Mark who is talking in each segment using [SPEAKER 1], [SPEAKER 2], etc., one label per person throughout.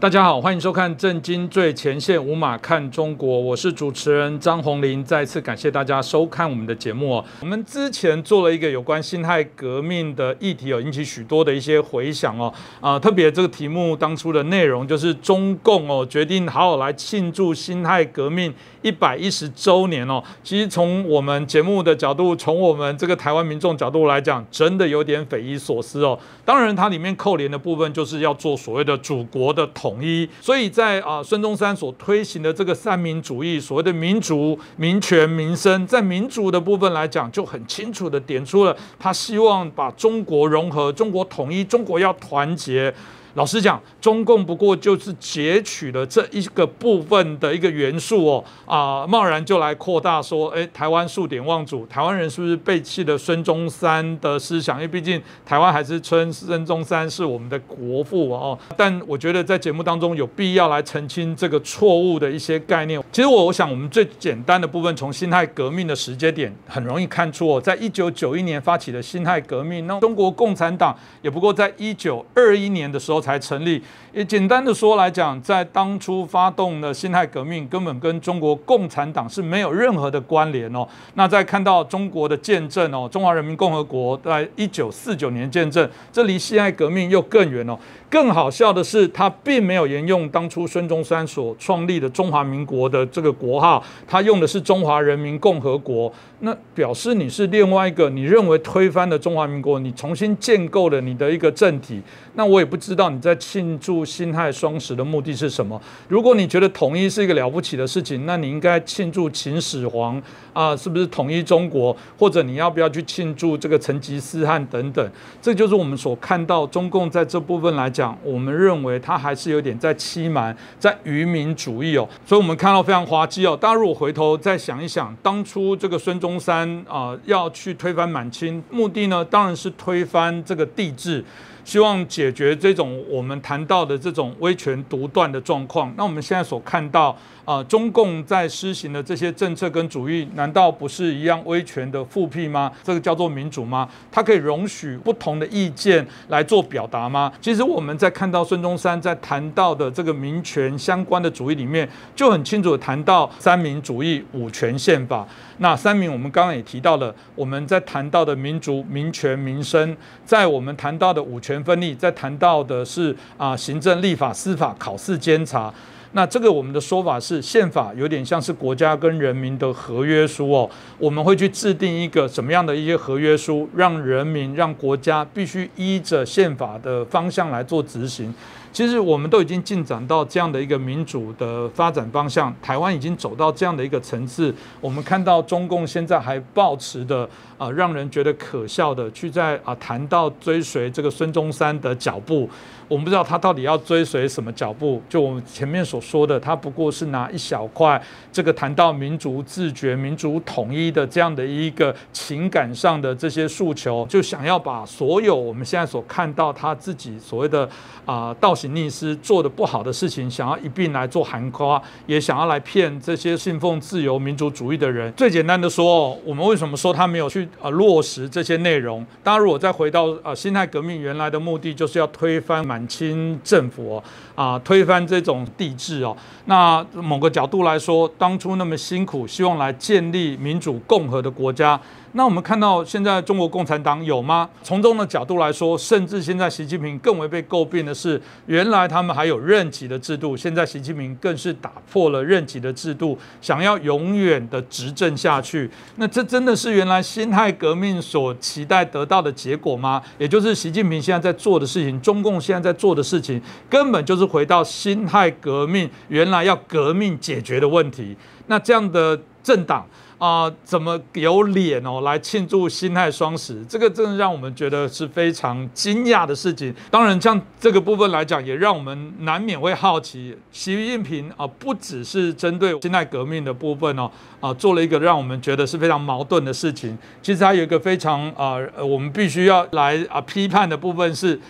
[SPEAKER 1] 大家好，欢迎收看《震惊最前线》，无马看中国，我是主持人张宏林。再次感谢大家收看我们的节目哦。我们之前做了一个有关辛亥革命的议题哦，引起许多的一些回响哦。啊，特别这个题目当初的内容就是中共哦决定好好来庆祝辛亥革命一百一十周年哦。其实从我们节目的角度，从我们这个台湾民众角度来讲，真的有点匪夷所思哦。当然，它里面扣连的部分就是要做所谓的祖国的统。统一，所以在啊孙中山所推行的这个三民主义，所谓的民族、民权、民生，在民族的部分来讲，就很清楚的点出了他希望把中国融合、中国统一、中国要团结。老实讲，中共不过就是截取了这一个部分的一个元素哦，啊，贸然就来扩大说，哎，台湾数典忘祖，台湾人是不是背弃了孙中山的思想？因为毕竟台湾还是称孙中山是我们的国父哦。但我觉得在节目当中有必要来澄清这个错误的一些概念。其实我我想，我们最简单的部分，从辛亥革命的时间点很容易看出哦，在一九九一年发起的辛亥革命，那中国共产党也不过在一九二一年的时候。才成立。也简单的说来讲，在当初发动的辛亥革命，根本跟中国共产党是没有任何的关联哦。那在看到中国的见证哦，中华人民共和国在一九四九年见证，这离辛亥革命又更远哦。更好笑的是，他并没有沿用当初孙中山所创立的中华民国的这个国号，他用的是中华人民共和国。那表示你是另外一个你认为推翻了中华民国，你重新建构了你的一个政体。那我也不知道你在庆祝辛亥双十的目的是什么。如果你觉得统一是一个了不起的事情，那你应该庆祝秦始皇啊，是不是统一中国？或者你要不要去庆祝这个成吉思汗等等？这就是我们所看到中共在这部分来讲，我们认为他还是有点在欺瞒，在愚民主义哦。所以我们看到非常滑稽哦。大家如果回头再想一想，当初这个孙中山啊要去推翻满清，目的呢当然是推翻这个帝制。希望解决这种我们谈到的这种威权独断的状况。那我们现在所看到啊，中共在施行的这些政策跟主义，难道不是一样威权的复辟吗？这个叫做民主吗？它可以容许不同的意见来做表达吗？其实我们在看到孙中山在谈到的这个民权相关的主义里面，就很清楚的谈到三民主义、五权宪法。那三民我们刚刚也提到了，我们在谈到的民族、民权、民生，在我们谈到的五权。分立在谈到的是啊，行政、立法、司法、考试、监察。那这个我们的说法是，宪法有点像是国家跟人民的合约书哦。我们会去制定一个什么样的一些合约书，让人民、让国家必须依着宪法的方向来做执行。其实我们都已经进展到这样的一个民主的发展方向，台湾已经走到这样的一个层次。我们看到中共现在还保持的啊，让人觉得可笑的，去在啊谈到追随这个孙中山的脚步。我们不知道他到底要追随什么脚步。就我们前面所说的，他不过是拿一小块这个谈到民族自觉、民族统一的这样的一个情感上的这些诉求，就想要把所有我们现在所看到他自己所谓的啊到行逆施做的不好的事情，想要一并来做含夸，也想要来骗这些信奉自由民主主义的人。最简单的说，我们为什么说他没有去呃落实这些内容？大家如果再回到呃辛亥革命原来的目的，就是要推翻满。清政府啊，推翻这种帝制哦。那某个角度来说，当初那么辛苦，希望来建立民主共和的国家。那我们看到现在中国共产党有吗？从中的角度来说，甚至现在习近平更为被诟病的是，原来他们还有任期的制度，现在习近平更是打破了任期的制度，想要永远的执政下去。那这真的是原来辛亥革命所期待得到的结果吗？也就是习近平现在在做的事情，中共现在在做的事情，根本就是回到辛亥革命原来要革命解决的问题。那这样的政党。啊，怎么有脸哦来庆祝辛亥双十？这个真的让我们觉得是非常惊讶的事情。当然，像这个部分来讲，也让我们难免会好奇，习近平啊，不只是针对辛亥革命的部分哦，啊，做了一个让我们觉得是非常矛盾的事情。其实还有一个非常啊，我们必须要来啊批判的部分是。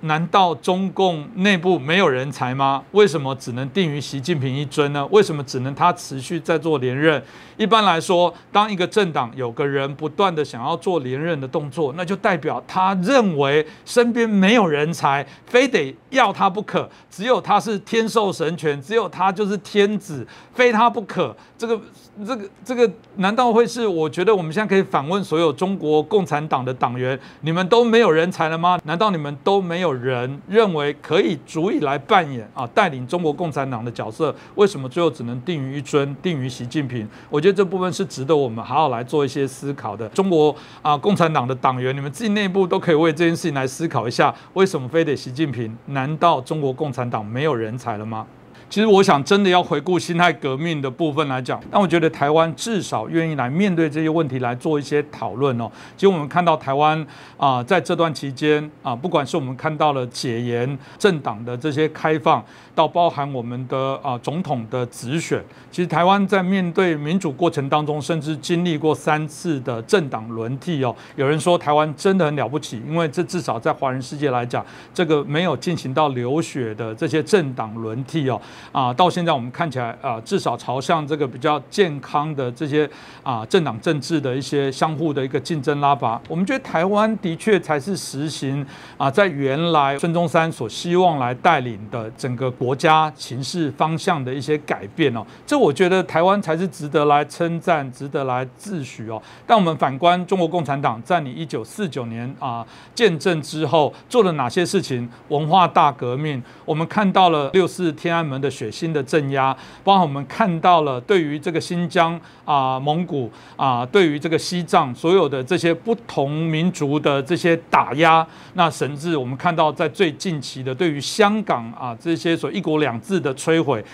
[SPEAKER 1] 难道中共内部没有人才吗？为什么只能定于习近平一尊呢？为什么只能他持续在做连任？一般来说说，当一个政党有个人不断的想要做连任的动作，那就代表他认为身边没有人才，非得要他不可。只有他是天授神权，只有他就是天子，非他不可。这个、这个、这个，难道会是？我觉得我们现在可以反问所有中国共产党的党员：你们都没有人才了吗？难道你们都没有人认为可以足以来扮演啊带领中国共产党的角色？为什么最后只能定于一尊，定于习近平？我觉得这部分是值得我们好好来做一些思考的。中国啊共产党的党员，你们自己内部都可以为这件事情来思考一下：为什么非得习近平？难道中国共产党没有人才了吗？其实我想，真的要回顾辛亥革命的部分来讲，但我觉得台湾至少愿意来面对这些问题来做一些讨论哦。其实我们看到台湾啊，在这段期间啊，不管是我们看到了解严、政党的这些开放，到包含我们的啊总统的直选，其实台湾在面对民主过程当中，甚至经历过三次的政党轮替哦。有人说台湾真的很了不起，因为这至少在华人世界来讲，这个没有进行到流血的这些政党轮替哦。啊，到现在我们看起来啊，至少朝向这个比较健康的这些啊政党政治的一些相互的一个竞争拉拔，我们觉得台湾的确才是实行啊，在原来孙中山所希望来带领的整个国家形势方向的一些改变哦，这我觉得台湾才是值得来称赞、值得来自诩哦。但我们反观中国共产党在你一九四九年啊建政之后做了哪些事情？文化大革命，我们看到了六四天安门的。血腥的镇压，包括我们看到了对于这个新疆啊、蒙古啊，对于这个西藏所有的这些不同民族的这些打压，那甚至我们看到在最近期的对于香港啊这些所一国两制的摧毁。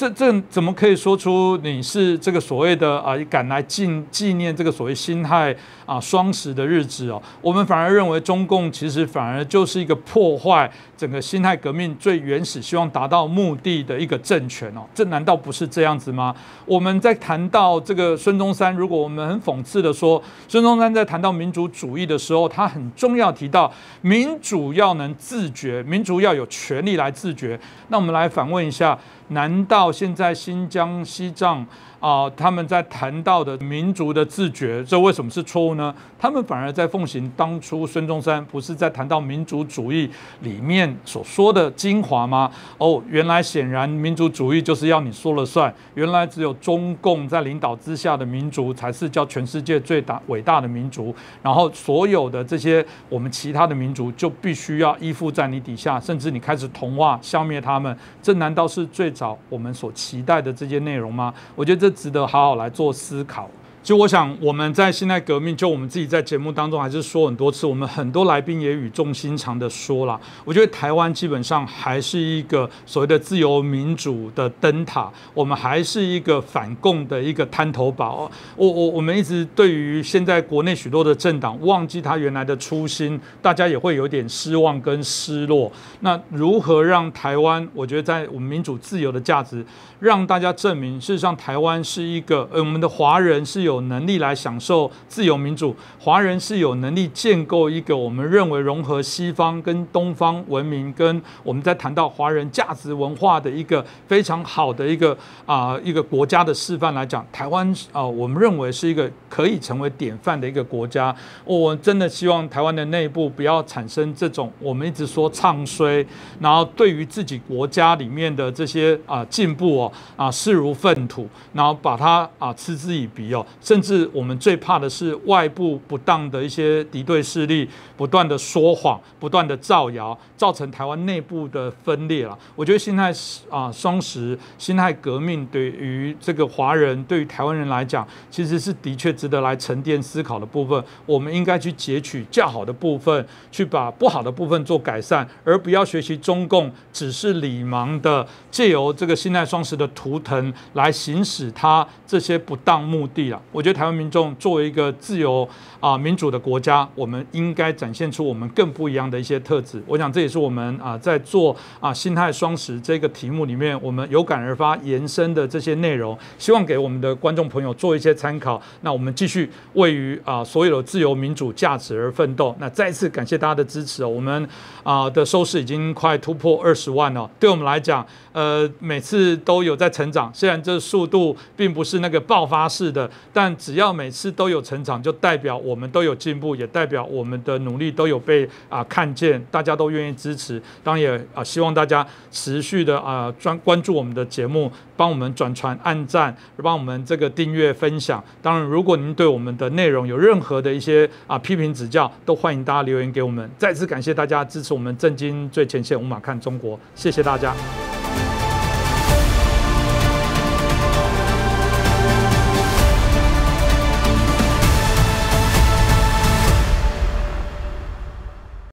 [SPEAKER 1] 这这怎么可以说出你是这个所谓的啊赶来纪纪念这个所谓辛亥啊双十的日子哦？我们反而认为中共其实反而就是一个破坏整个辛亥革命最原始希望达到目的的一个政权哦。这难道不是这样子吗？我们在谈到这个孙中山，如果我们很讽刺的说，孙中山在谈到民主主义的时候，他很重要提到民主要能自觉，民主要有权利来自觉。那我们来反问一下。难道现在新疆、西藏？啊，他们在谈到的民族的自觉，这为什么是错误呢？他们反而在奉行当初孙中山不是在谈到民族主义里面所说的精华吗？哦，原来显然民族主义就是要你说了算，原来只有中共在领导之下的民族才是叫全世界最大伟大的民族，然后所有的这些我们其他的民族就必须要依附在你底下，甚至你开始同化消灭他们，这难道是最早我们所期待的这些内容吗？我觉得这。值得好好来做思考。就我想，我们在现代革命，就我们自己在节目当中还是说很多次，我们很多来宾也语重心长的说了。我觉得台湾基本上还是一个所谓的自由民主的灯塔，我们还是一个反共的一个滩头堡。我我我们一直对于现在国内许多的政党忘记他原来的初心，大家也会有点失望跟失落。那如何让台湾？我觉得在我们民主自由的价值，让大家证明，事实上台湾是一个，呃，我们的华人是有。有能力来享受自由民主，华人是有能力建构一个我们认为融合西方跟东方文明，跟我们在谈到华人价值文化的一个非常好的一个啊一个国家的示范来讲，台湾啊，我们认为是一个可以成为典范的一个国家。我真的希望台湾的内部不要产生这种我们一直说唱衰，然后对于自己国家里面的这些啊进步哦啊视如粪土，然后把它啊嗤之以鼻哦。甚至我们最怕的是外部不当的一些敌对势力不断的说谎、不断的造谣，造成台湾内部的分裂了。我觉得辛亥啊双十、辛亥革命对于这个华人、对于台湾人来讲，其实是的确值得来沉淀思考的部分。我们应该去截取较好的部分，去把不好的部分做改善，而不要学习中共只是礼盲的借由这个辛亥双十的图腾来行使他这些不当目的了。我觉得台湾民众作为一个自由啊民主的国家，我们应该展现出我们更不一样的一些特质。我想这也是我们啊在做啊心态双十这个题目里面，我们有感而发延伸的这些内容，希望给我们的观众朋友做一些参考。那我们继续为于啊所有的自由民主价值而奋斗。那再次感谢大家的支持哦，我们啊的收视已经快突破二十万了，对我们来讲，呃每次都有在成长，虽然这速度并不是那个爆发式的，但但只要每次都有成长，就代表我们都有进步，也代表我们的努力都有被啊看见，大家都愿意支持。当然也啊希望大家持续的啊专关注我们的节目，帮我们转传、按赞，帮我们这个订阅、分享。当然，如果您对我们的内容有任何的一些啊批评指教，都欢迎大家留言给我们。再次感谢大家支持我们震惊最前线，无马看中国，谢谢大家。